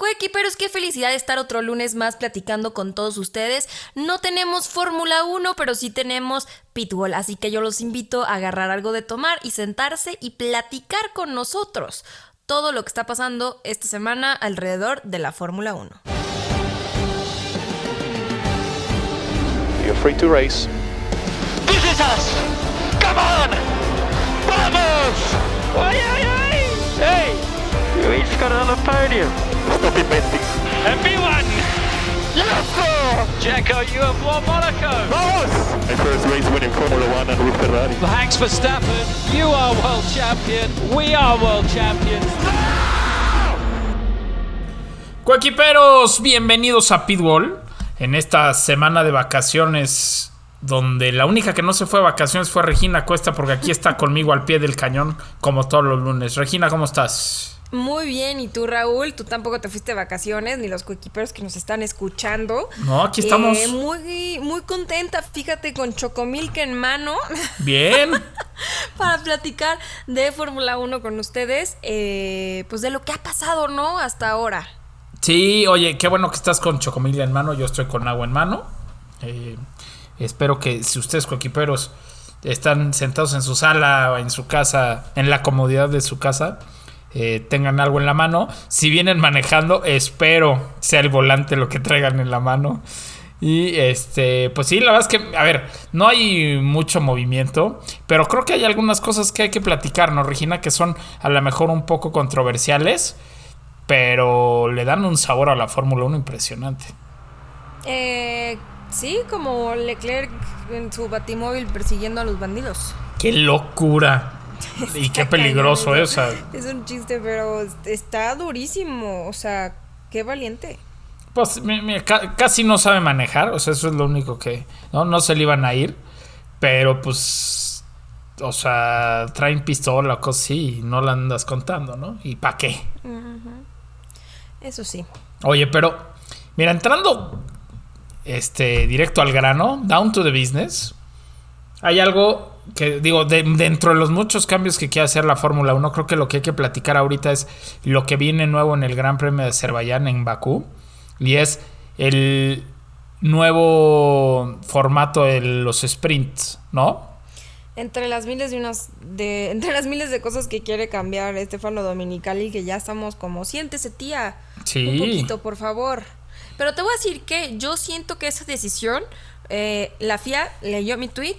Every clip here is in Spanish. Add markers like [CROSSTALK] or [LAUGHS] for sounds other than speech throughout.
Coequiperos, qué felicidad estar otro lunes más platicando con todos ustedes. No tenemos Fórmula 1, pero sí tenemos Pitbull, así que yo los invito a agarrar algo de tomar y sentarse y platicar con nosotros todo lo que está pasando esta semana alrededor de la Fórmula 1. You're free to race. This is us. Come on. Vamos. Ay, ay, ay. Hey, we each got another podium. Stop inventing. Everyone. Yes, Jacko, you have won Monaco. Vamos! My first race winning Formula One and with Ferrari. Thanks Verstappen, you are world champion, we are world champions. Coequiperos, bienvenidos a Pitbull. En esta semana de vacaciones, donde la única que no se fue a vacaciones fue Regina Cuesta, porque aquí está conmigo al pie del cañón, como todos los lunes. Regina, ¿cómo estás? Muy bien, y tú Raúl, tú tampoco te fuiste de vacaciones, ni los coequiperos que nos están escuchando. No, aquí estamos. Eh, muy, muy contenta, fíjate, con Chocomilk en mano. [LAUGHS] Bien. para platicar de Fórmula 1 con ustedes, eh, pues de lo que ha pasado, ¿no? Hasta ahora. Sí, oye, qué bueno que estás con Chocomil en mano, yo estoy con agua en mano. Eh, espero que si ustedes coequiperos están sentados en su sala o en su casa, en la comodidad de su casa, eh, tengan algo en la mano. Si vienen manejando, espero sea el volante lo que traigan en la mano. Y este, pues sí, la verdad es que, a ver, no hay mucho movimiento, pero creo que hay algunas cosas que hay que platicar, ¿no, Regina? Que son a lo mejor un poco controversiales, pero le dan un sabor a la Fórmula 1 impresionante. Eh, sí, como Leclerc en su batimóvil persiguiendo a los bandidos. ¡Qué locura! Y qué peligroso es. Es un chiste, pero está durísimo. O sea, qué valiente. Pues casi no sabe manejar, o sea, eso es lo único que. No, no se le iban a ir, pero pues. O sea, traen pistola o cosas así y no la andas contando, ¿no? ¿Y para qué? Eso sí. Oye, pero. Mira, entrando. Este, directo al grano, down to the business. Hay algo que, digo, de- dentro de los muchos cambios que quiere hacer la Fórmula 1, creo que lo que hay que platicar ahorita es lo que viene nuevo en el Gran Premio de Azerbaiyán en Bakú. Y es el nuevo formato de los sprints, ¿no? Entre las miles de unas de [LAUGHS] entre las miles de cosas que quiere cambiar Estefano Dominicali que ya estamos como siéntese tía Sí. un poquito por favor pero te voy a decir que yo siento que esa decisión eh, la FIA leyó mi tweet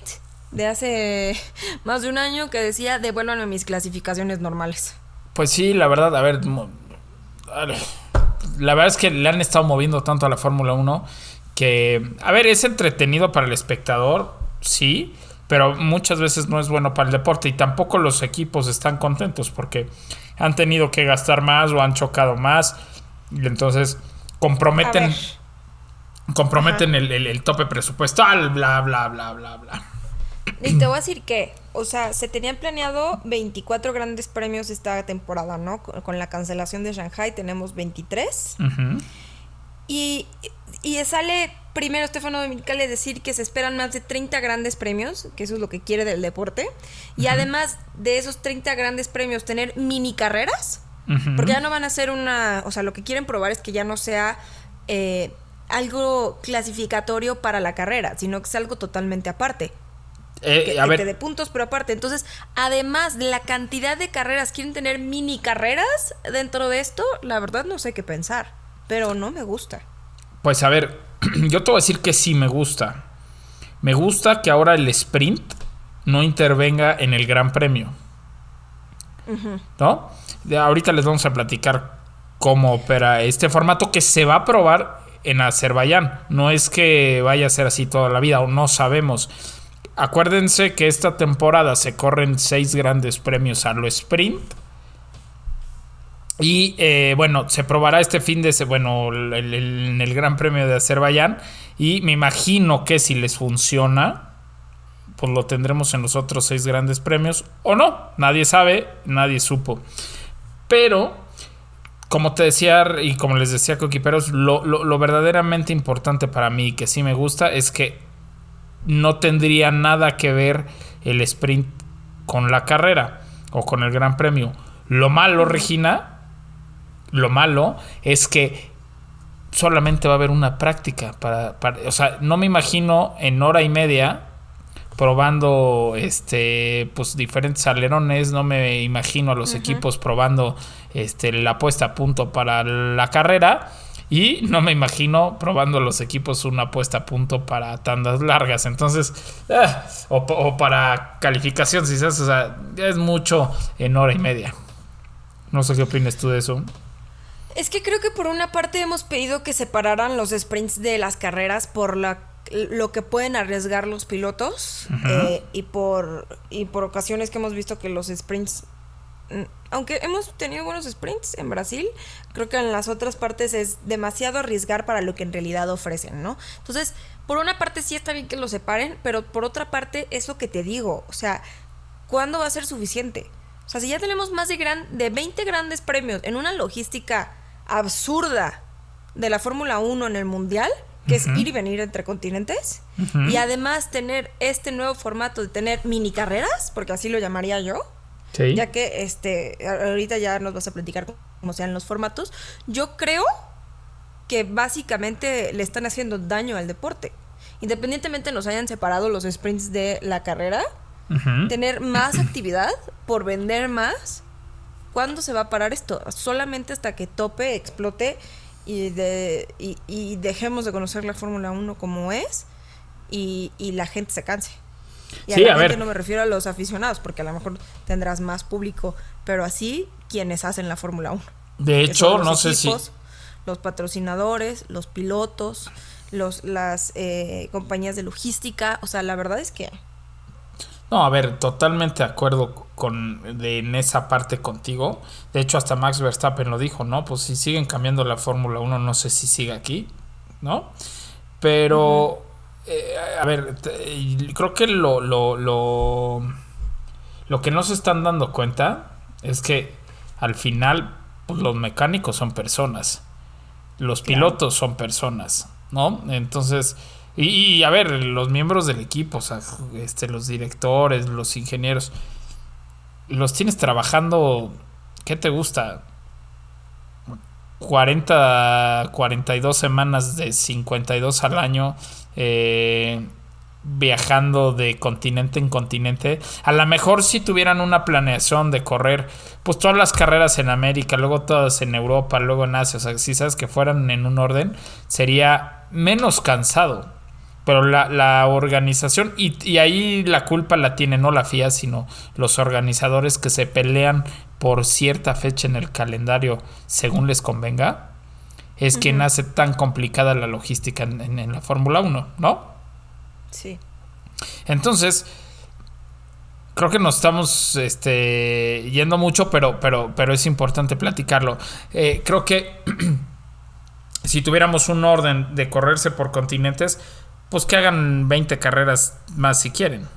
de hace [LAUGHS] más de un año que decía devuélvanme mis clasificaciones normales Pues sí, la verdad, a ver, la verdad es que le han estado moviendo tanto a la Fórmula 1 que, a ver, es entretenido para el espectador, sí, pero muchas veces no es bueno para el deporte y tampoco los equipos están contentos porque han tenido que gastar más o han chocado más. Y entonces comprometen, comprometen el, el- el tope presupuestal, bla, bla, bla, bla, bla. Y te voy a decir que, o sea, se tenían planeado 24 grandes premios esta temporada, ¿no? Con, con la cancelación de Shanghai tenemos 23. Ujú. Y, y sale primero Stefano Dominicali decir que se esperan más de 30 grandes premios, que eso es lo que quiere del deporte. Y además de esos 30 grandes premios, tener mini carreras. Porque ya no van a ser una. O sea, lo que quieren probar es que ya no sea eh, algo clasificatorio para la carrera, sino que sea algo totalmente aparte. Eh, Que, a que ver, te dé puntos, pero aparte. Entonces, además de la cantidad de carreras, quieren tener mini carreras dentro de esto. La verdad, no sé qué pensar. Pero no me gusta. Pues a ver, [CLEARS THROAT] yo te voy a decir que sí me gusta. Me gusta que ahora el sprint no intervenga en el Gran Premio. ¿No? De ahorita les vamos a platicar cómo opera este formato que se va a probar en Azerbaiyán. No es que vaya a ser así toda la vida, o no sabemos. Acuérdense que esta temporada se corren seis grandes premios a lo sprint. Y eh, bueno, se probará este fin de bueno, el- el- en el Gran Premio de Azerbaiyán. Y me imagino que si les funciona, pues lo tendremos en los otros seis grandes premios. O no, nadie sabe, nadie supo. Pero, como te decía y como les decía Coquiperos, lo, lo, lo verdaderamente importante para mí, que sí me gusta, es que no tendría nada que ver el sprint con la carrera o con el Gran Premio. Lo malo, Regina, Lo malo es que solamente va a haber una práctica para, para- o sea, no me imagino en hora y media probando este pues diferentes alerones, no me imagino a los equipos probando este la puesta a punto para la carrera y no me imagino probando los equipos una puesta a punto para tandas largas, entonces ah, o, pa- o para calificación, si sabes, o sea, ya es mucho en hora y media. No sé qué opinas tú de eso. Es que creo que por una parte hemos pedido que separaran los sprints de las carreras por la, lo que pueden arriesgar los pilotos eh, y por y por ocasiones que hemos visto que los sprints aunque hemos tenido buenos sprints en Brasil, creo que en las otras partes es demasiado arriesgar para lo que en realidad ofrecen, ¿no? Entonces, por una parte sí está bien que lo separen, pero por otra parte es lo que te digo, o sea, ¿cuándo va a ser suficiente? O sea, si ya tenemos más de, gran, de 20 grandes premios en una logística absurda de la Fórmula 1 en el Mundial, que es ir y venir entre continentes, y además tener este nuevo formato de tener mini carreras, porque así lo llamaría yo, Sí. ya que este ahorita ya nos vas a platicar cómo sean los formatos. Yo creo que básicamente le están haciendo daño al deporte. Independientemente nos hayan separado los sprints de la carrera, tener más [CLEARS THROAT] actividad por vender más. ¿Cuándo se va a parar esto? Solamente hasta que tope, explote y, de, y, y dejemos de conocer la Fórmula 1 como es y, y la gente se canse. Y Sí, a la a gente ver. no me refiero a los aficionados, porque a lo mejor tendrás más público, pero así quienes hacen la Fórmula 1. De hecho, no sé si Los patrocinadores, los pilotos, los, las eh, compañías de logística. O sea, la verdad es que No, a ver, totalmente de acuerdo con de, en esa parte contigo. De hecho, hasta Max Verstappen lo dijo, ¿no? Pues si siguen cambiando la Fórmula 1, no sé si sigue aquí, ¿no? Pero, eh, a ver, creo que lo, lo, lo, lo que no se están dando cuenta es que al final pues, los mecánicos son personas, los pilotos son personas, ¿no? Entonces, y, y, a ver, los miembros del equipo, o sea, este, los directores, los ingenieros, los tienes trabajando, ¿qué te gusta? 40, 42 semanas de 52 al año, eh, viajando de continente en continente. A lo mejor si tuvieran una planeación de correr, pues todas las carreras en América, luego todas en Europa, luego en Asia, o sea, si sabes que fueran en un orden, sería menos cansado. Pero la, la organización, y, y ahí la culpa la tiene no la FIA, sino los organizadores que se pelean por cierta fecha en el calendario según les convenga, es quien hace tan complicada la logística en, en- en la Fórmula 1, ¿no? sí. Entonces, creo que nos estamos este, yendo mucho, pero, pero, pero es importante platicarlo. Eh, creo que [CLEARS THROAT] si tuviéramos un orden de correrse por continentes, pues que hagan 20 carreras más si quieren.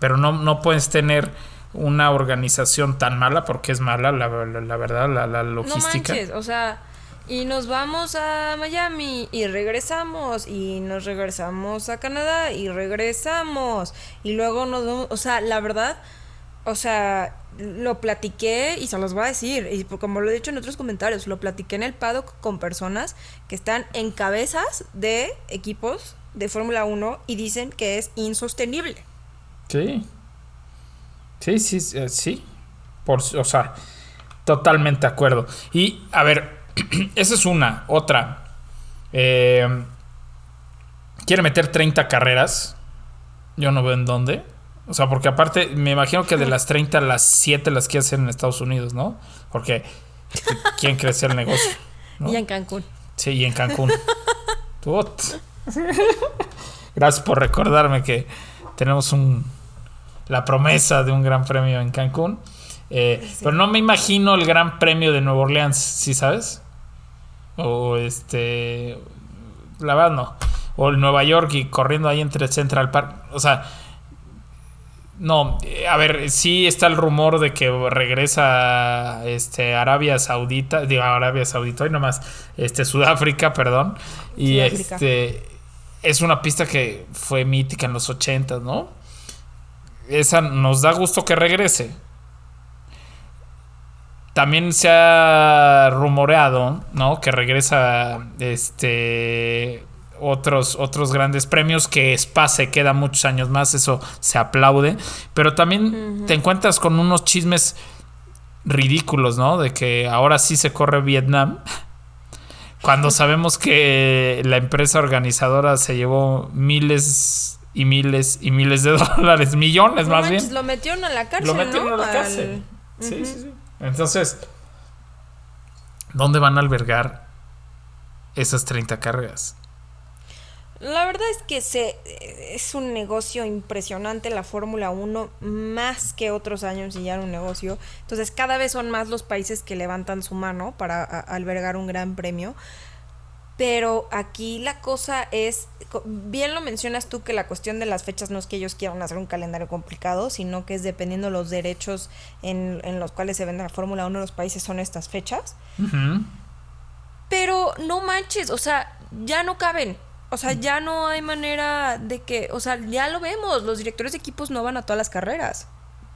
Pero no, no puedes tener una organización tan mala, porque es mala, la, la- la verdad, la, la No logística. manches, o sea, y nos vamos a Miami y regresamos y nos regresamos a Canadá y regresamos y luego nos vamos, o sea, la verdad, o sea, lo platiqué y se los voy a decir, y como lo he dicho en otros comentarios, lo platiqué en el paddock con personas que están en cabezas de equipos de Fórmula 1 y dicen que es insostenible. Sí. Sí, sí, sí, eh. Por, o sea, totalmente de acuerdo. Y, a ver, [CLEARS THROAT] esa es una. Otra. Eh, quiere meter 30 carreras. Yo no veo en dónde. O sea, porque aparte, me imagino que de las 30, las 7 las quiere hacer en Estados Unidos, ¿no? Porque quieren crecer el negocio. ¿no? Y en Cancún. Sí, y en Cancún. Gracias por recordarme que tenemos un la promesa de un gran premio en Cancún. Eh, Pero no me imagino el gran premio de Nueva Orleans, ¿sí sabes? O este. La verdad no. O el Nueva York y corriendo ahí entre Central Park. O sea. No, eh, a ver, sí está el rumor de que regresa este Arabia Saudita, digo Arabia Saudita, y nomás, este Sudáfrica, perdón. Y Sudáfrica. este es una pista que fue mítica en los 80, ¿no? Esa nos da gusto que regrese. también se ha rumoreado, ¿no? Que regresa este otros, otros grandes premios, que Spa se queda muchos años más, eso se aplaude. Pero también te encuentras con unos chismes ridículos, ¿no? De que ahora sí se corre Vietnam. Cuando [LAUGHS] sabemos que la empresa organizadora se llevó miles y miles y miles de [LAUGHS] dólares, millones No más manches, bien. Lo metieron a la cárcel, Lo metieron ¿no? a la Al- cárcel. Sí, sí, sí. Entonces, ¿dónde van a albergar esas 30 carreras? La verdad es que se, es un negocio impresionante la Fórmula 1, más que otros años y ya era un negocio. Entonces cada vez son más los países que levantan su mano para a- albergar un gran premio. Pero aquí la cosa es, bien lo mencionas tú que la cuestión de las fechas no es que ellos quieran hacer un calendario complicado, sino que es dependiendo los derechos en, en los cuales se vende la Fórmula 1 los países son estas fechas. Pero no manches, o sea, ya no caben. O sea, ya no hay manera de que, o sea, ya lo vemos, los directores de equipos no van a todas las carreras.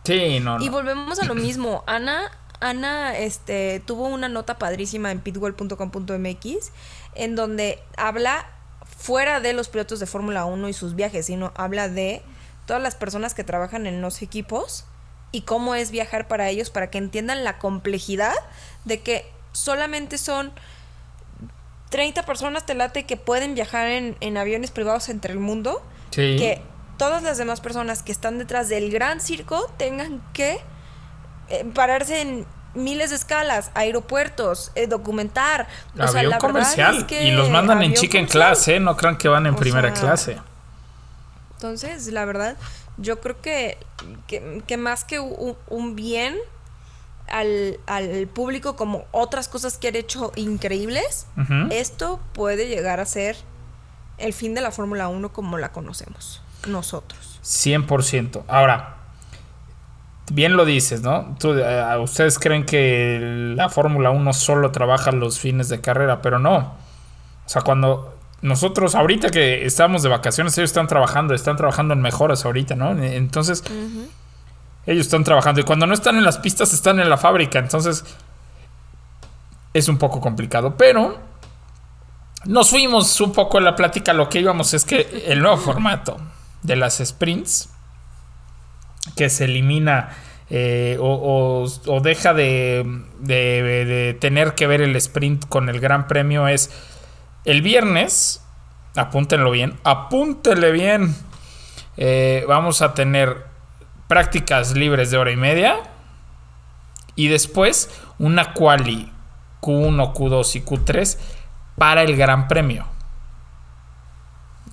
Sí, no, no. Y volvemos a lo mismo. Ana, Ana, este, tuvo una nota padrísima en pitwell.com.mx en donde habla fuera de los pilotos de Fórmula 1 y sus viajes, sino habla de todas las personas que trabajan en los equipos y cómo es viajar para ellos para que entiendan la complejidad de que solamente son 30 personas te late que pueden viajar en, en aviones privados entre el mundo Sí. que todas las demás personas que están detrás del gran circo tengan que eh, pararse en miles de escalas, aeropuertos, eh, documentar. O sea, avión la comercial. es que y los mandan en chicken class, ¿eh? No crean que van en O primera sea, clase. Entonces, la verdad, yo creo que, que, que más que un, un bien al, al público como otras cosas que han hecho increíbles, esto puede llegar a ser el fin de la Fórmula 1 como la conocemos nosotros. 100%. Ahora, bien lo dices, ¿no? Tú, eh, ustedes creen que la Fórmula 1 solo trabaja los fines de carrera, pero no. O sea, cuando nosotros, ahorita que estamos de vacaciones, ellos están trabajando, están trabajando en mejoras ahorita, ¿no? Entonces, ellos están trabajando. Y cuando no están en las pistas, están en la fábrica. Entonces, es un poco complicado. Pero nos fuimos un poco en la plática. Lo que íbamos es que el nuevo formato de las sprints, que se elimina eh, o, deja de, tener que ver el sprint con el Gran Premio, es el viernes. Apúntenlo bien, apúntenle bien. eh, vamos a tener prácticas libres de hora y media. Y después una quali Q1, Q2 y Q3 para el Gran Premio.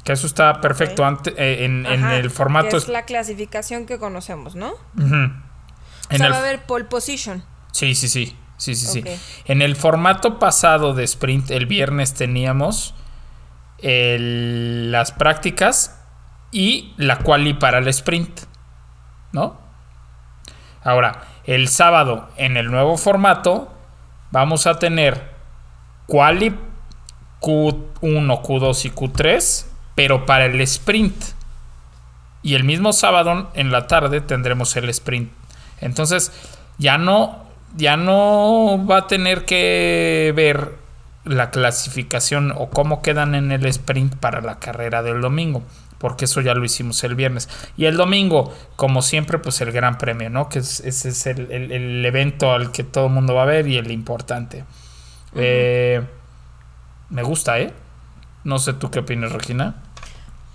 Que eso está perfecto Ok. ante- eh, en, el formato. que es la clasificación que conocemos, ¿no? Ujú. O En sea, el- va a haber pole position. Sí, sí, sí. Sí, sí. En el formato pasado de sprint, el viernes teníamos el- las prácticas y la quali para el sprint. ¿No? Ahora, el sábado, en el nuevo formato, vamos a tener quali Q1, Q2 y Q3, pero para el sprint. Y el mismo sábado en la tarde tendremos el sprint. Entonces, ya no, ya no va a tener que ver la clasificación o cómo quedan en el sprint para la carrera del domingo. Porque eso ya lo hicimos el viernes. Y el domingo, como siempre, pues el gran premio, ¿no? Que es- ese es el, el- el evento al que todo el mundo va a ver y el importante. Eh, me gusta, ¿eh? No sé tú qué opinas, Regina.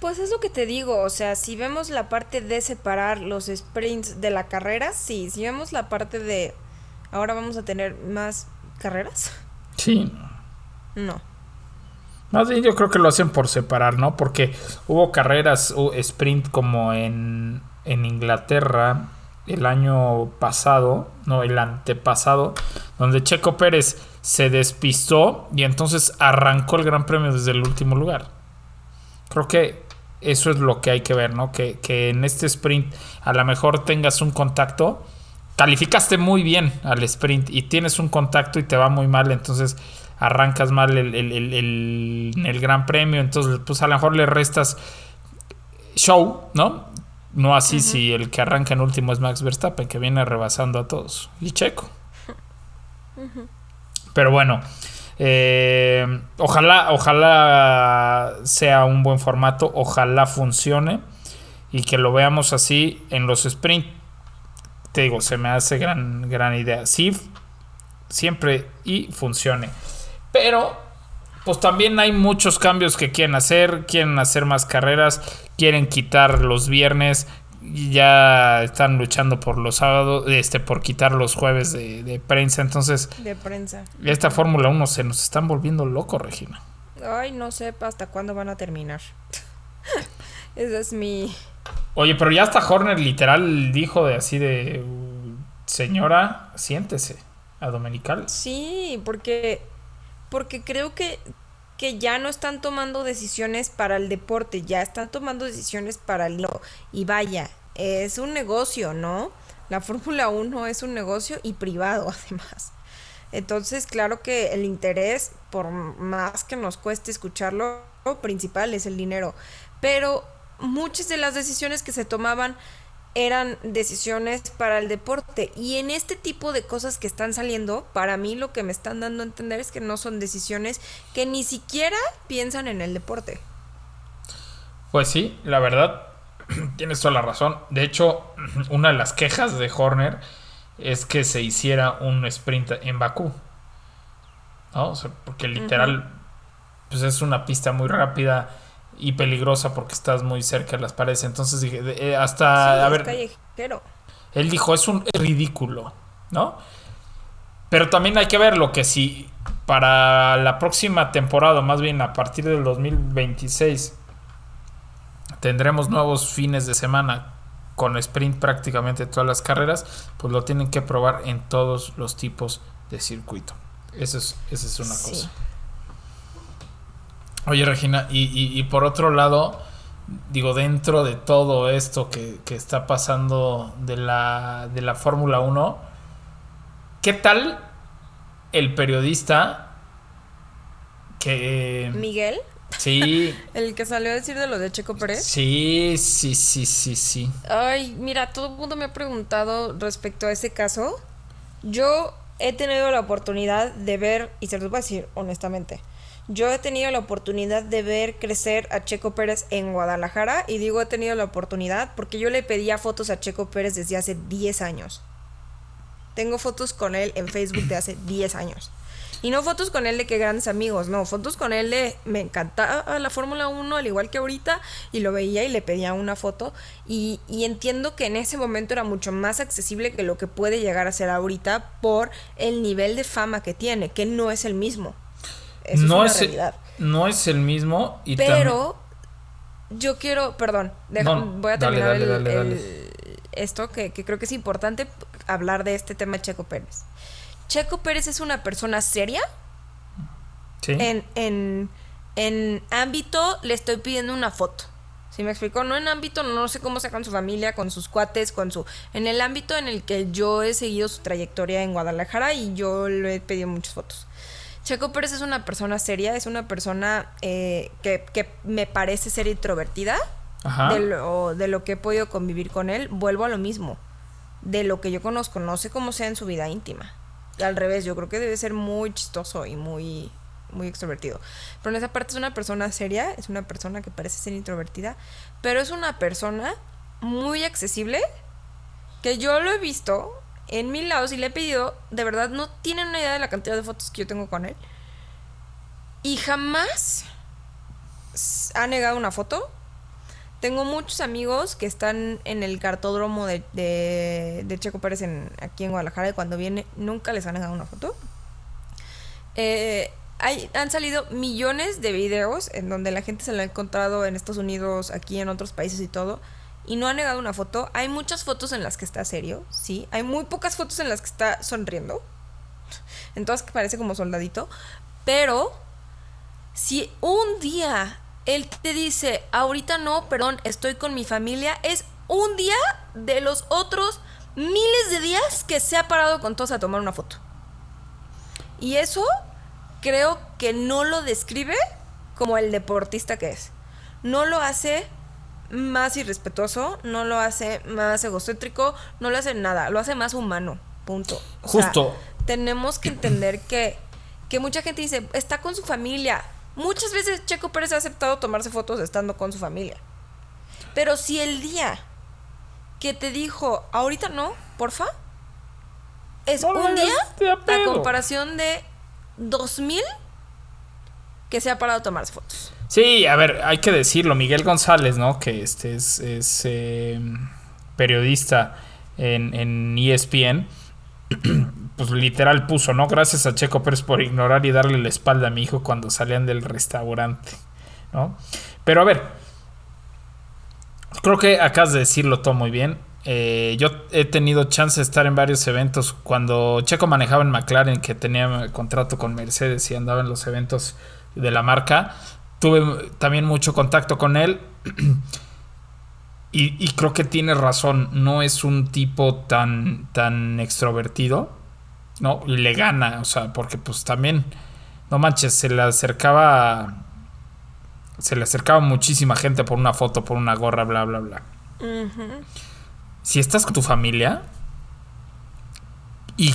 Pues es lo que te digo, o sea, si vemos la parte de separar los sprints de la carrera, sí, si vemos la parte de ahora vamos a tener más carreras, Sí. No. Más yo creo que lo hacen por separar, ¿no? Porque hubo carreras o sprint como en, en Inglaterra el año pasado, no, el antepasado, donde Checo Pérez se despistó y entonces arrancó el Gran Premio desde el último lugar. Creo que eso es lo que hay que ver, ¿no? Que, que en este sprint a lo mejor tengas un contacto. Calificaste muy bien al sprint y tienes un contacto y te va muy mal, entonces arrancas mal el, el- el- el- Gran Premio, entonces pues a lo mejor le restas show, ¿no? No así si el que arranca en último es Max Verstappen, que viene rebasando a todos. Y Checo. Pero bueno, eh, ojalá, ojalá sea un buen formato, ojalá funcione y que lo veamos así en los sprint. Te digo, se me hace gran, gran idea. Sí, siempre y funcione. Pero, pues también hay muchos cambios que quieren hacer. Quieren hacer más carreras. Quieren quitar los viernes. Ya están luchando por los sábados. Este, por quitar los jueves de, de prensa. Entonces, De prensa. esta Fórmula 1 se nos están volviendo locos, Regina. Ay, no sé hasta cuándo van a terminar. [LAUGHS] Esa es mi... Oye, pero ya hasta Horner literal dijo de así de "Uh, señora, siéntese a Dominical. Sí, porque, porque creo que, que ya no están tomando decisiones para el deporte, ya están tomando decisiones para el... Y vaya, es un negocio, ¿no? La Fórmula 1 es un negocio y privado [LAUGHS] además. Entonces, claro que el interés, por más que nos cueste escucharlo, lo principal es el dinero. Pero muchas de las decisiones que se tomaban eran decisiones para el deporte. Y en este tipo de cosas que están saliendo, para mí lo que me están dando a entender es que no son decisiones que ni siquiera piensan en el deporte. Pues sí, la verdad, [CLEARS THROAT] tienes toda la razón. De hecho, [CLEARS THROAT] una de las quejas de Horner es que se hiciera un sprint en Bakú. ¿No? O sea, porque literal, pues es una pista muy rápida y peligrosa porque estás muy cerca de las paredes. Entonces dije, eh, hasta, Sí, a ver, callejero. Él dijo, es un es ridículo, ¿no? Pero también hay que ver lo que si para la próxima temporada, más bien a partir del 2026, tendremos nuevos fines de semana con sprint prácticamente todas las carreras, pues lo tienen que probar en todos los tipos de circuito. Esa es, esa es una Sí. cosa. Oye, Regina, y, y- y por otro lado, digo, dentro de todo esto que, que está pasando de la, de la Fórmula 1, ¿qué tal el periodista que... Miguel, Sí, [LAUGHS] el que salió a decir de lo de Checo Pérez. sí, sí, sí, sí, sí. Ay, mira, todo el mundo me ha preguntado respecto a ese caso. Yo he tenido la oportunidad de ver, y se los voy a decir honestamente, yo he tenido la oportunidad de ver crecer a Checo Pérez en Guadalajara, y digo he tenido la oportunidad porque yo le pedía fotos a Checo Pérez desde hace 10 años. Tengo fotos con él en Facebook de hace 10 años. Y no fotos con él de que grandes amigos, no, fotos con él de me encantaba la Fórmula 1 al igual que ahorita y lo veía y le pedía una foto y, y entiendo que en ese momento era mucho más accesible que lo que puede llegar a ser ahorita por el nivel de fama que tiene, que no es el mismo. Eso no, es una realidad. no es el mismo y Pero yo quiero, perdón, deja- No, voy a terminar dale, el- dale, el- esto que, que creo que es importante hablar de este tema de Checo Pérez. Checo Pérez es una persona seria ¿sí? en, en, en ámbito le estoy pidiendo una foto. ¿Sí me explico? No en ámbito, no sé cómo sea con su familia, con sus cuates, con su... En el ámbito en el que yo he seguido su trayectoria en Guadalajara y yo le he pedido muchas fotos. Checo Pérez es una persona seria, es una persona eh, que, que me parece ser introvertida. Ajá. De lo, de lo que he podido convivir con él, vuelvo a lo mismo. De lo que yo conozco, no sé cómo sea en su vida íntima. Al revés, yo creo que debe ser muy chistoso y muy, muy extrovertido. Pero en esa parte es una persona seria, es una persona que parece ser introvertida, pero es una persona muy accesible que yo lo he visto en mil lados y le he pedido, de verdad, no tienen una idea de la cantidad de fotos que yo tengo con él. Y jamás ha negado una foto. Tengo muchos amigos que están en el cartódromo de Checo Pérez en, aquí en Guadalajara y cuando viene nunca les han negado una foto. Eh, hay, han salido millones de videos en donde la gente se lo ha encontrado en Estados Unidos, aquí en otros países y todo, y no ha negado una foto. Hay muchas fotos en las que está serio, sí. Hay muy pocas fotos en las que está sonriendo. En todas que parece como soldadito. Pero si un día él te dice, ahorita no, perdón, estoy con mi familia, es un día de los otros miles de días que se ha parado con todos a tomar una foto. Y eso creo que no lo describe como el deportista que es. No lo hace más irrespetuoso, no lo hace más egocéntrico, no lo hace nada, lo hace más humano. Punto. O sea, Justo. tenemos que [CLEARS THROAT] entender que, que mucha gente dice, está con su familia. Muchas veces Checo Pérez ha aceptado tomarse fotos estando con su familia. Pero si el día que te dijo, ahorita no, porfa, es No, un día a comparación de 2000 que se ha parado a tomarse fotos. Sí, a ver, hay que decirlo. Miguel González, ¿no? Que este es, es, eh, periodista en, en ESPN. [CLEARS THROAT] Pues literal puso, ¿no? Gracias a Checo Pérez por ignorar y darle la espalda a mi hijo cuando salían del restaurante, ¿no? Pero a ver, creo que acabas de decirlo todo muy bien. Eh, yo he tenido chance de estar en varios eventos. Cuando Checo manejaba en McLaren, que tenía contrato con Mercedes y andaba en los eventos de la marca, tuve también mucho contacto con él. Y, y creo que tiene razón, no es un tipo tan, tan extrovertido, ¿no? Y le gana, o sea, porque pues también, no manches, se le acercaba, se le acercaba muchísima gente por una foto, por una gorra, bla, bla, bla. Si estás con tu familia y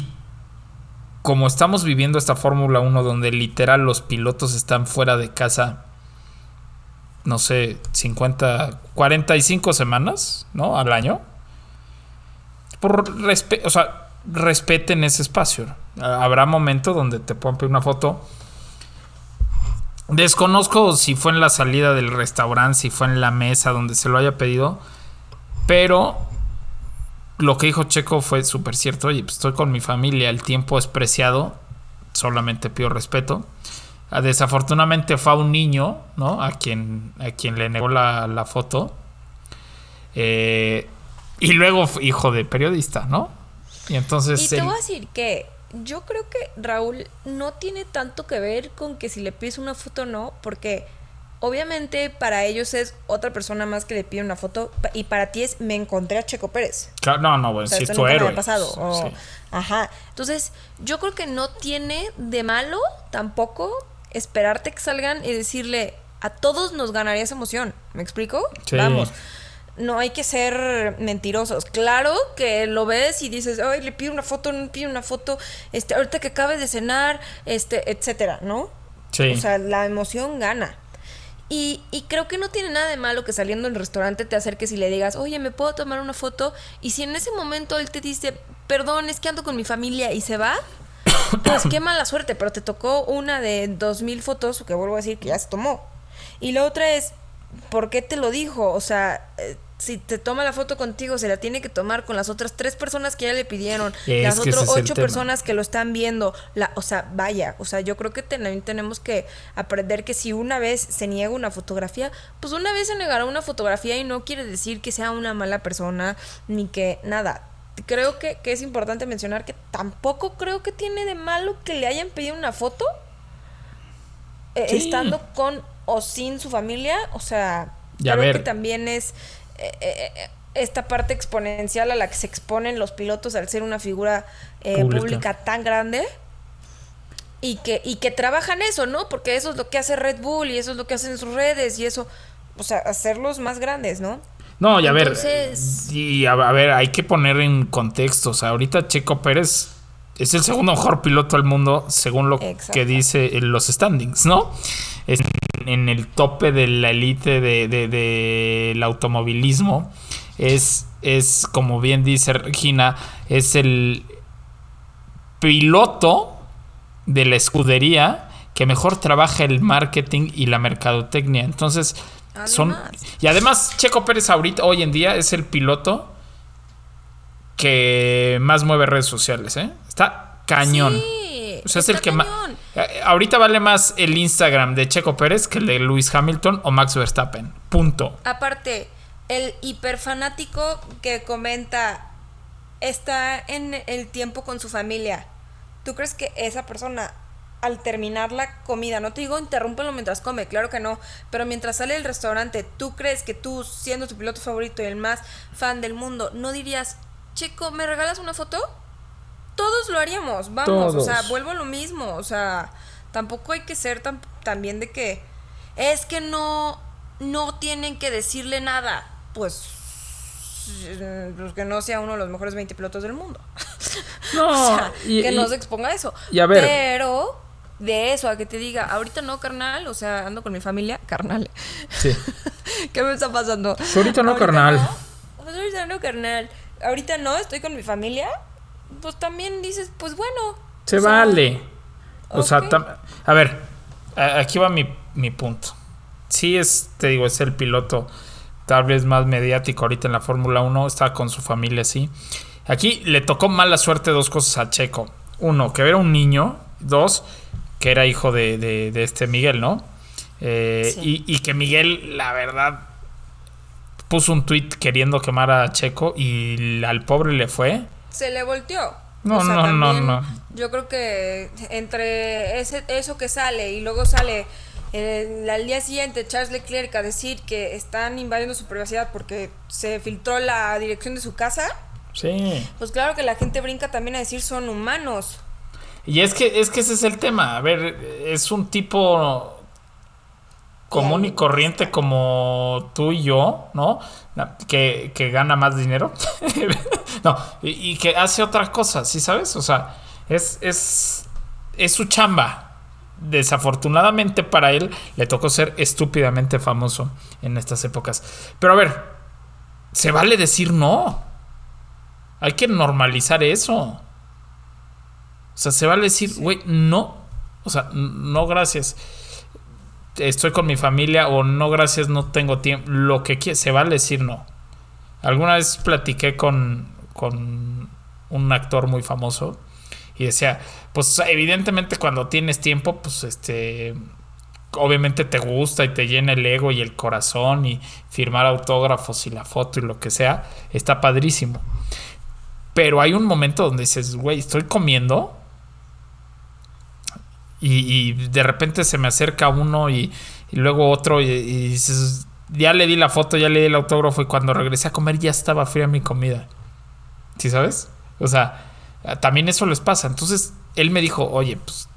como estamos viviendo esta Fórmula 1 donde literal los pilotos están fuera de casa no sé, 50, 45 semanas, ¿no? Al año. Por respe- o sea, respeten ese espacio. Habrá momento donde te puedan pedir una foto. Desconozco si fue en la salida del restaurante, si fue en la mesa donde se lo haya pedido. Pero lo que dijo Checo fue súper cierto. Oye, pues estoy con mi familia, el tiempo es preciado. Solamente pido respeto. Ah, Desafortunadamente fue a un niño, ¿no? A quien, a quien le negó la, la foto. Eh, y luego hijo de periodista, ¿no? Y entonces Y te él- voy a decir que yo creo que Raúl no tiene tanto que ver con que si le pides una foto o no, porque obviamente para ellos es otra persona más que le pide una foto y para ti es me encontré a Checo Pérez. Claro, no, no, bueno, O sea, es tu héroe. pasado. o- Sí. Ajá. Entonces, yo creo que no tiene de malo tampoco esperarte que salgan y decirle a todos nos ganaría esa emoción. ¿Me explico? Sí. Vamos. No hay que ser mentirosos. Claro que lo ves y dices, ay, le pido una foto, no le pido una foto, este, ahorita que acabe de cenar, este, etcétera, ¿no? Sí. O sea, la emoción gana. Y, y creo que no tiene nada de malo que saliendo del restaurante te acerques y le digas, oye, ¿me puedo tomar una foto? Y si en ese momento él te dice, perdón, es que ando con mi familia y se va, pues qué mala suerte, pero te tocó una de dos mil fotos, que vuelvo a decir que ya se tomó. Y la otra es, ¿por qué te lo dijo? O sea, eh, si te toma la foto contigo, se la tiene que tomar con las otras tres personas que ya le pidieron, Es las otras ocho personas que lo están viendo. La, o sea, vaya, o sea, yo creo que también tenemos que aprender que si una vez se niega una fotografía, pues una vez se negará una fotografía y no quiere decir que sea una mala persona ni que nada. Creo que, que es importante mencionar que tampoco creo que tiene de malo que le hayan pedido una foto eh, Sí. estando con o sin su familia. O sea, creo ver. que también es eh, eh, esta parte exponencial a la que se exponen los pilotos al ser una figura eh, Pública. pública. tan grande. Y que, y que trabajan eso, ¿no? Porque eso es lo que hace Red Bull y eso es lo que hacen en sus redes y eso, o sea, hacerlos más grandes, ¿no? No, y a ver, y a, a ver, hay que poner en contexto. O sea, ahorita Checo Pérez es el segundo mejor piloto del mundo, según lo Exacto. que dice en los standings, ¿no? Es en, el tope de la élite de, de- del automovilismo. Es, es, como bien dice Regina, es el piloto de la escudería que mejor trabaja el marketing y la mercadotecnia. Entonces, son. Y además, Checo Pérez ahorita, hoy en día, es el piloto que más mueve redes sociales, ¿eh? Está cañón. Sí, o sea, es el que más. cañón. Ahorita vale más el Instagram de Checo Pérez que el de Lewis Hamilton o Max Verstappen. Punto. Aparte, el hiperfanático que comenta está en el tiempo con su familia. ¿Tú crees que esa persona al terminar la comida, no te digo interrúmpelo mientras come, claro que no, pero mientras sale del restaurante, ¿tú crees que tú, siendo tu piloto favorito y el más fan del mundo, no dirías, Checo, ¿me regalas una foto? Todos lo haríamos, vamos, o sea, vuelvo a lo mismo, o sea, tampoco hay que ser tan, también de que es que no, no tienen que decirle nada, pues, mm, pues que no sea uno de los mejores 20 pilotos del mundo. [LAUGHS] No, O sea, y- que y- no se exponga a eso. y a ver. Pero de eso a que te diga, ahorita no, carnal, o sea, ando con mi familia, carnal. Sí. [LAUGHS] ¿Qué me está pasando? Ahorita no, carnal. no, Pues ahorita no, carnal. Ahorita no, estoy con mi familia. Pues también dices, pues bueno. Se o sea, vale. O sea, a ver, aquí va mi, mi punto. Sí es, te digo, es el piloto tal vez más mediático ahorita en la Fórmula 1, está con su familia, sí. Aquí le tocó mala suerte dos cosas a Checo. Uno, que era un niño. Dos, que era hijo de, de- de este Miguel, ¿no? Eh, Sí. y, y que Miguel, la verdad, puso un tweet queriendo quemar a Checo y al pobre le fue. Se le volteó. No, no, no, no. Yo creo que entre ese, eso que sale y luego sale el- al día siguiente Charles Leclerc a decir que están invadiendo su privacidad porque se filtró la dirección de su casa, Sí. pues claro que la gente brinca también a decir son humanos. Y es que, es que ese es el tema. A ver, es un tipo común y corriente como tú y yo, ¿no? Que, que gana más dinero. [LAUGHS] no, y, que hace otra cosa, ¿sí sabes? O sea, es, es, es su chamba. Desafortunadamente para él le tocó ser estúpidamente famoso en estas épocas. Pero a ver, se vale decir no. Hay que normalizar eso. O sea, se vale decir, güey, no. O sea, no gracias. Estoy con mi familia o no gracias, no tengo tiempo. Lo que quieras, se vale decir no. Alguna vez platiqué con, con un actor muy famoso y decía, pues evidentemente cuando tienes tiempo, pues este, obviamente te gusta y te llena el ego y el corazón y firmar autógrafos y la foto y lo que sea, está padrísimo. Pero hay un momento donde dices, güey, estoy comiendo. Y, de repente se me acerca uno y, y luego otro y, dices, ya le di la foto, ya le di el autógrafo y cuando regresé a comer ya estaba fría mi comida. ¿Sí sabes? O sea, también eso les pasa. Entonces él me dijo, oye, pues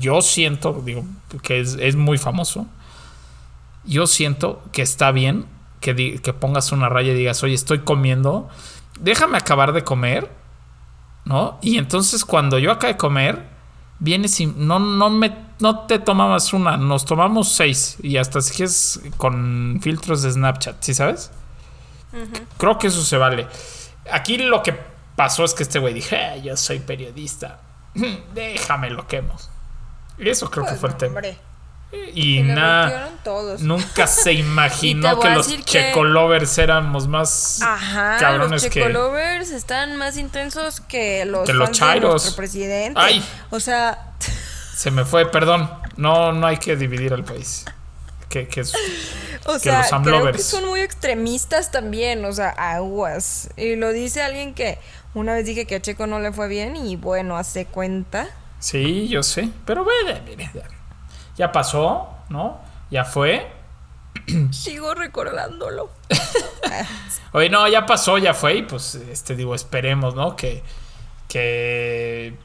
yo siento, digo, que es, es muy famoso. Yo siento que está bien que, que pongas una raya y digas, oye, estoy comiendo, déjame acabar de comer, ¿no? Y entonces cuando yo acabe de comer, vienes y no, no, me, no te tomabas una, nos tomamos seis y hasta si quieres con filtros de Snapchat, ¿sí sabes? Creo que eso se vale. Aquí lo que pasó es que este güey dije, "Eh, yo soy periodista, [CLEARS THROAT] déjame lo quemo. Y eso creo que fue el tema. hombre, Y nada. Nunca se [LAUGHS] imaginó que los que- checolovers éramos más Ajá, cabrones los que. checolovers están más intensos que los Que los de chairos. nuestro presidente. Ay. O sea, Se me fue, perdón. No, no hay que dividir al país. Que, que [LAUGHS] o Que sea, los creo que son muy extremistas también, o sea, aguas. Y lo dice alguien que una vez dije que a Checo no le fue bien y bueno, hace cuenta. Sí, yo sé. Pero bueno, mire, ya- ya pasó, ¿no? Ya fue. Sigo recordándolo. [LAUGHS] Oye, no, ya pasó, ya fue. Y pues, este, digo, esperemos, ¿no? Que. Que.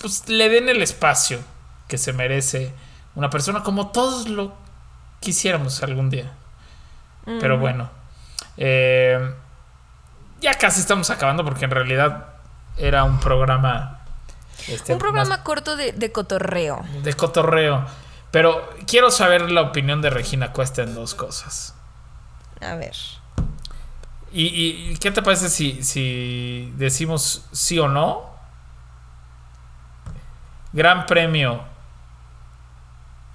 Pues le den el espacio que se merece una persona como todos lo quisiéramos algún día. Pero bueno. eh, ya casi estamos acabando porque en realidad era un programa. Este, Un programa más corto de, de cotorreo. de cotorreo. Pero quiero saber la opinión de Regina Cuesta en dos cosas. A ver. ¿Y, y- qué te parece si, si decimos sí o no? Gran premio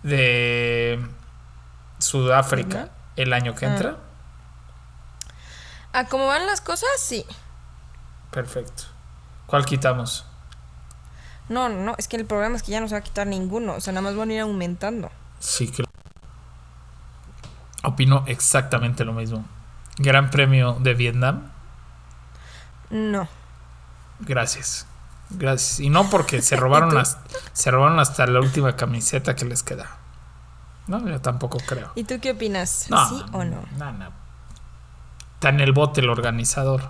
de Sudáfrica el año que entra. ¿A cómo van las cosas? Sí. Perfecto. ¿Cuál quitamos? No, no, no, es que el problema es que ya no se va a quitar ninguno. O sea, nada más van a ir aumentando. Sí, que opino exactamente lo mismo. Gran premio de Vietnam. No. Gracias. Gracias. Y no porque se robaron [LAUGHS] las, se robaron hasta la última camiseta que les queda. No, yo tampoco creo. ¿Y tú qué opinas? No, ¿Sí o no? No, no. Está en el bote el organizador.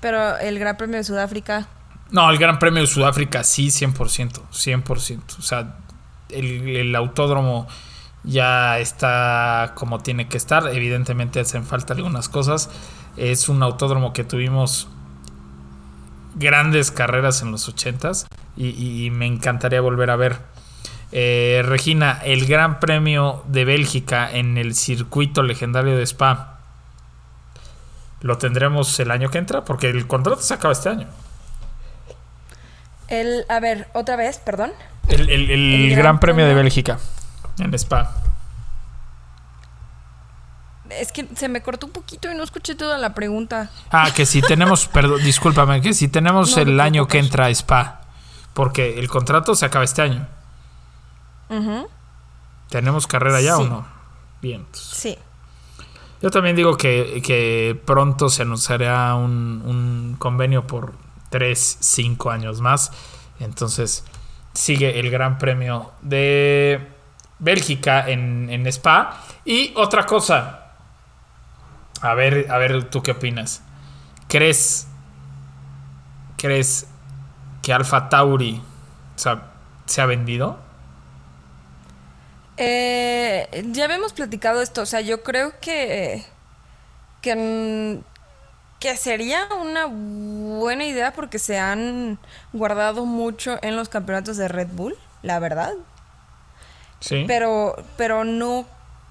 Pero el Gran Premio de Sudáfrica. No, el Gran Premio de Sudáfrica sí, 100%. 100%. O sea, el, autódromo ya está como tiene que estar. Evidentemente hacen falta algunas cosas. Es un autódromo que tuvimos grandes carreras en los 80s y, y me encantaría volver a ver. Eh, Regina, el Gran Premio de Bélgica en el circuito legendario de Spa. ¿Lo tendremos el año que entra? Porque el contrato se acaba este año. El, a ver, otra vez, perdón. El, el- el Gran, Gran Premio de. Bélgica en Spa. Es que se me cortó un poquito y no escuché toda la pregunta. Ah, que si tenemos, [LAUGHS] perdón, discúlpame, que si tenemos No el año que entra Spa. Porque el contrato se acaba este año. Ujú, ¿Tenemos carrera ya o no? Bien. Sí. Yo también digo que, que pronto se anunciará un, un convenio por 3, 5 años más. Entonces sigue el Gran Premio de Bélgica en, en Spa. Y otra cosa. A ver, a ver, ¿tú qué opinas? ¿Crees, crees que Alfa Tauri se ha vendido? Eh, ya habíamos platicado esto, o sea, yo creo que, que, que sería una buena idea porque se han guardado mucho en los campeonatos de Red Bull, la verdad. Sí. Pero, pero no,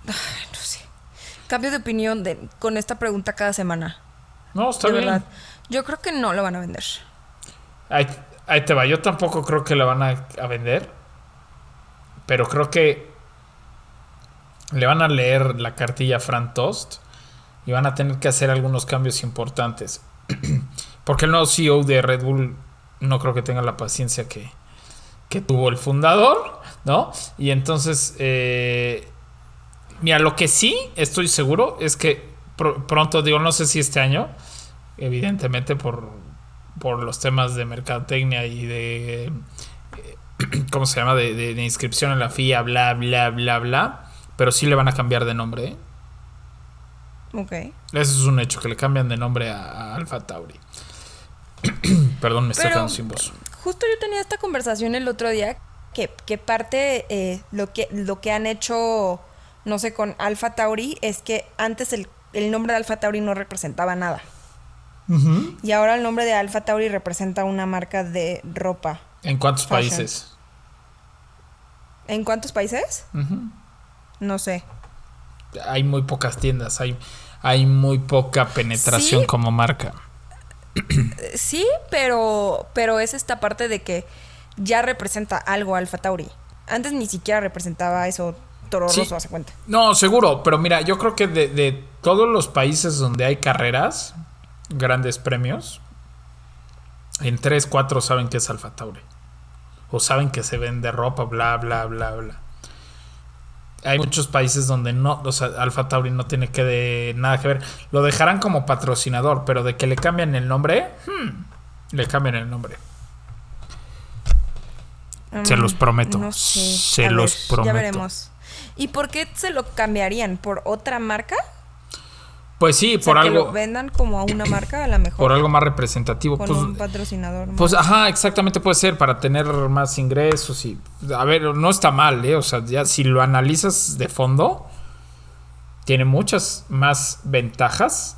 no sé. Cambio de opinión de, con esta pregunta cada semana. no, está de bien. verdad. Yo creo que no lo van a vender. Ahí, ahí te va. Yo tampoco creo que la van a, a vender. Pero creo que le van a leer la cartilla a Fran Tost y van a tener que hacer algunos cambios importantes. [CLEARS THROAT] Porque el nuevo CEO de Red Bull no creo que tenga la paciencia que, que tuvo el fundador, ¿no? Y entonces, eh, mira, lo que sí estoy seguro es que pr- pronto, digo, no sé si este año, evidentemente por, por los temas de mercadotecnia y de, eh, [CLEARS THROAT] ¿cómo se llama? De, de- de inscripción en la FIA, bla, bla, bla, bla. Pero sí le van a cambiar de nombre. ¿eh? Ok. Eso es un hecho, que le cambian de nombre a, a Alfa Tauri. [CLEARS THROAT] Perdón, me estoy quedando sin voz. Justo yo tenía esta conversación el otro día que, que parte eh, lo que lo que han hecho no sé con Alpha Tauri es que antes el, el nombre de Alpha Tauri no representaba nada y ahora el nombre de Alpha Tauri representa una marca de ropa. ¿En cuántos Fashion. países? ¿En cuántos países? No sé. Hay muy pocas tiendas, hay, hay muy poca penetración Sí. como marca. Sí, pero pero es esta parte de que ya representa algo Alpha Tauri. Antes ni siquiera representaba eso Toro Sí. Rosso, hace cuenta. No, seguro, pero mira, yo creo que de, de todos los países donde hay carreras, grandes premios, en 3, 4 saben que es Alfa Tauri. O saben que se vende ropa, bla, bla, bla, bla. Hay muchos países donde no, o sea, Alfa Tauri no tiene que de nada que ver. Lo dejarán como patrocinador, pero de que le cambian el nombre, hmm, le cambian el nombre. Se Mm, los prometo. No sé. Se A los ver, prometo. Ya veremos. ¿Y por qué se lo cambiarían? ¿Por otra marca? Pues sí, O sea, por que algo. lo vendan como a una [CLEARS THROAT] marca a la mejor. por algo más representativo. con Pues, un patrocinador. más. pues, ajá, exactamente puede ser para tener más ingresos y a ver, no está mal, ¿eh? O sea, ya si lo analizas de fondo, tiene muchas más ventajas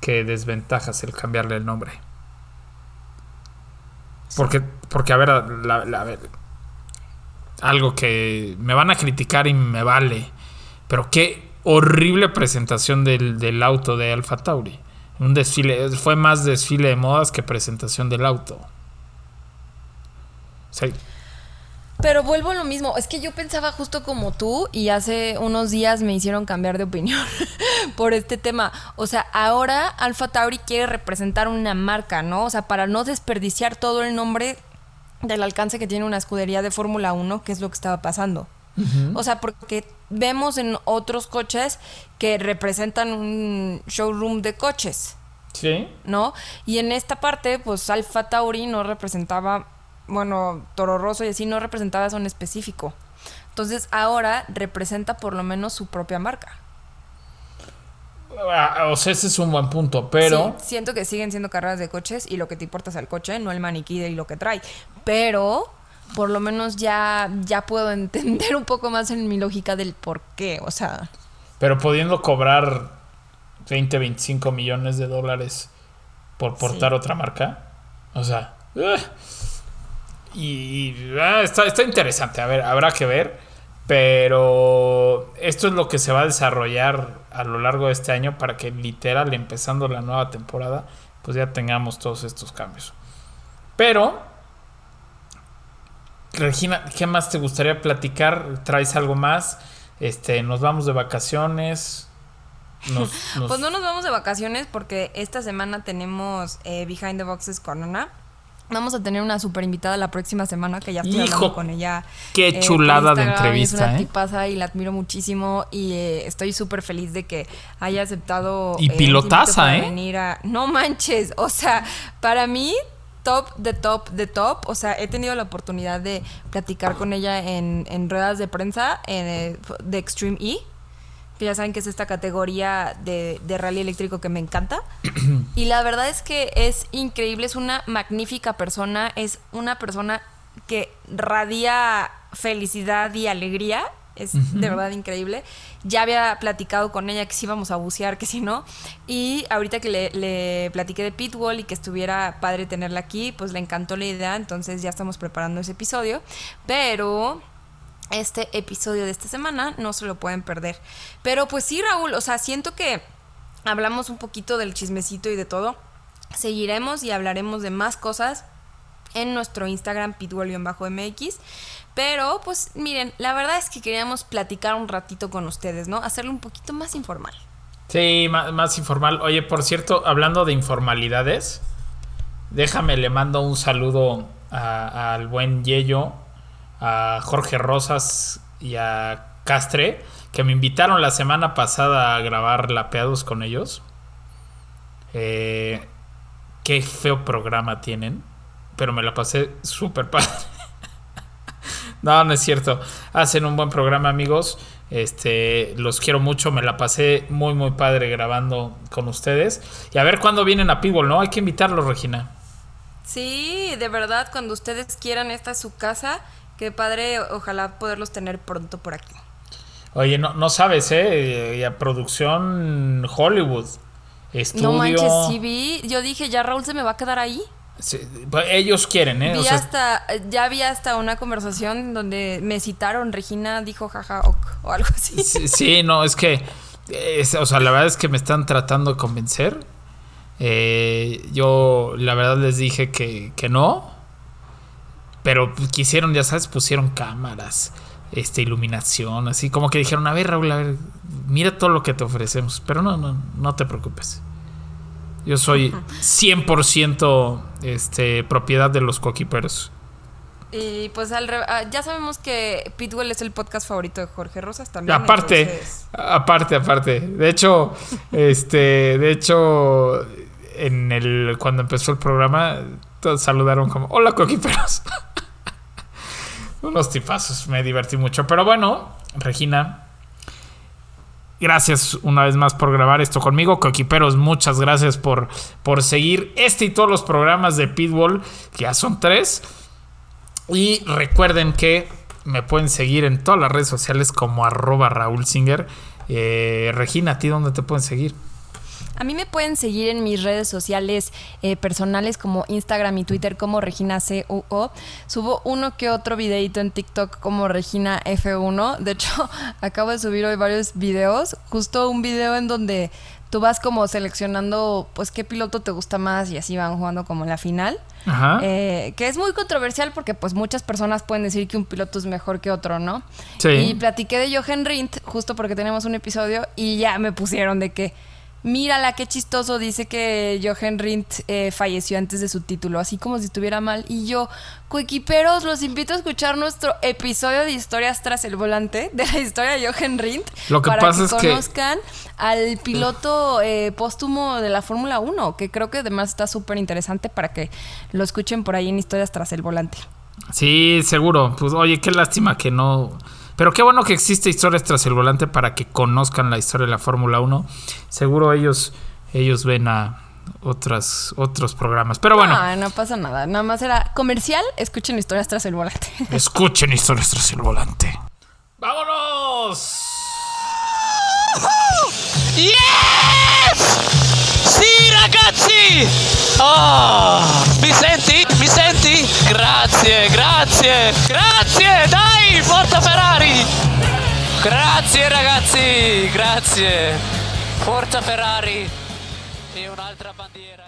que desventajas el cambiarle el nombre. Porque, porque a ver, la- la- a ver, algo que me van a criticar y me vale, pero qué horrible presentación del, del auto de Alfa Tauri. Un desfile, fue más desfile de modas que presentación del auto. Sea, Pero vuelvo a lo mismo. Es que yo pensaba justo como tú y hace unos días me hicieron cambiar de opinión [LAUGHS] por este tema. O sea, ahora Alpha Tauri quiere representar una marca, ¿no? O sea, para no desperdiciar todo el nombre del alcance que tiene una escudería de Fórmula 1, que es lo que estaba pasando. O sea, porque vemos en otros coches que representan un showroom de coches. sí. ¿no? Y en esta parte, pues Alfa Tauri no representaba, bueno, Toro Rosso y así no representaba eso en específico. Entonces ahora representa por lo menos su propia marca. Ah, O sea, ese es un buen punto, pero... Sí, siento que siguen siendo carreras de coches y lo que te importa es el coche, no el maniquí y lo que trae. Pero por lo menos ya, ya puedo [LAUGHS] entender un poco más en mi lógica del por qué. O sea, Pero pudiendo cobrar 20, 25 millones de dólares por portar Sí. otra marca. O sea, y, ah, está, está interesante. A ver, habrá que ver. Pero esto es lo que se va a desarrollar a lo largo de este año para que literal empezando la nueva temporada pues ya tengamos todos estos cambios. Pero, Regina, ¿qué más te gustaría platicar? ¿Traes algo más? Este, nos vamos de vacaciones. Nos, [LAUGHS] nos- Pues no nos vamos de vacaciones porque esta semana tenemos eh, Behind the Boxes con Ana. Vamos a tener una super invitada la próxima semana que ya estoy Hijo, hablando con ella. qué eh, chulada de Instagram, y entrevista, Es una ¿eh? tipaza y la admiro muchísimo y eh, estoy súper feliz de que haya aceptado. Y pilotaza, ¿eh? venir a- No manches, o sea, para mí top de top de top. O sea, he tenido la oportunidad de platicar con ella en, en ruedas de prensa en, eh, de Extreme E que ya saben que es esta categoría de, de rally eléctrico que me encanta. [CLEARS THROAT] y la verdad es que es increíble, es una magnífica persona, es una persona que radia felicidad y alegría. Es de verdad increíble. Ya había platicado con ella que si íbamos a bucear, que si no. Y ahorita que le, le platiqué de Pitbull y que estuviera padre tenerla aquí, pues le encantó la idea. Entonces ya estamos preparando ese episodio. Pero este episodio de esta semana, no se lo pueden perder. Pero pues sí, Raúl, o sea, siento que hablamos un poquito del chismecito y de todo. Seguiremos y hablaremos de más cosas en nuestro Instagram pitbull-mx. Pero pues miren, la verdad es que queríamos platicar un ratito con ustedes, ¿no? Hacerlo un poquito más informal. Sí, más, más informal. Oye, por cierto, hablando de informalidades, déjame, le mando un saludo al buen Yello, a Jorge Rosas y a Castre, que me invitaron la semana pasada a grabar Lapeados con ellos. Eh, qué feo programa tienen, pero me la pasé súper padre. [LAUGHS] No, no es cierto. Hacen un buen programa, amigos. Este, los quiero mucho. Me la pasé muy, muy padre grabando con ustedes. Y a ver cuándo vienen a Pitbull, ¿no? Hay que invitarlos, Regina. Sí, de verdad, cuando ustedes quieran, esta es su casa. Qué padre, ojalá poderlos tener pronto por aquí. Oye, no, no sabes, ¿eh? Y a producción Hollywood. Estudio. No manches, sí vi. Yo dije, ya Raúl se me va a quedar ahí. Sí, pues ellos quieren, ¿eh? Vi O sea, hasta, ya vi hasta una conversación donde me citaron, Regina dijo jaja ok, o algo así. Sí, sí, no, es que. es- o sea, la verdad es que me están tratando de convencer. Eh, yo, la verdad, les dije que, que no. Pero quisieron, ya sabes, pusieron cámaras, este, iluminación, así como que dijeron: A ver, Raúl, a ver, mira todo lo que te ofrecemos. Pero no, no, no te preocupes. Yo soy 100% este, propiedad de los coquiperos. Y pues al re- ah, ya sabemos que Pitbull es el podcast favorito de Jorge Rosas también. Aparte, entonces- aparte, aparte. De hecho, [LAUGHS] este, de hecho, en el cuando empezó el programa, todos saludaron como hola coquiperos. [LAUGHS] Unos tipazos, me divertí mucho. Pero bueno, Regina, gracias una vez más por grabar esto conmigo. Coquiperos, muchas gracias por, por seguir este y todos los programas de Pitbull, que ya son tres. Y recuerden que me pueden seguir en todas las redes sociales como arroba Raúl Singer. Eh, Regina, ¿a ti dónde te pueden seguir? A mí me pueden seguir en mis redes sociales eh, personales como Instagram y Twitter como Regina CUO. Subo uno que otro videito en TikTok como Regina F1. De hecho, [LAUGHS] acabo de subir hoy varios videos. Justo un video en donde tú vas como seleccionando pues qué piloto te gusta más y así van jugando como la final. Ajá. Eh, que es muy controversial porque pues muchas personas pueden decir que un piloto es mejor que otro, ¿no? Sí. Y platiqué de Jochen Rindt justo porque tenemos un episodio y ya me pusieron de que mírala qué chistoso dice que Jochen Rindt eh, falleció antes de su título, así como si estuviera mal. Y yo, coequiperos, los invito a escuchar nuestro episodio de historias tras el volante de la historia de Jochen Rindt Lo que para pasa que es que- conozcan al piloto eh, póstumo de la Fórmula 1, que creo que además está súper interesante para que lo escuchen por ahí en historias tras el volante. Sí, seguro. Pues oye, qué lástima que no. Pero qué bueno que existe historias tras el volante para que conozcan la historia de la Fórmula 1. Seguro ellos, ellos ven a otras, otros programas. Pero bueno, No, no pasa nada. Nada más era comercial. Escuchen historias tras el volante. [LAUGHS] escuchen historias tras el volante. ¡Vámonos! Yes! Sì ragazzi! Oh, mi Grazie, grazie, grazie, dai, forza Ferrari! Grazie ragazzi, grazie. Forza Ferrari e un'altra bandiera.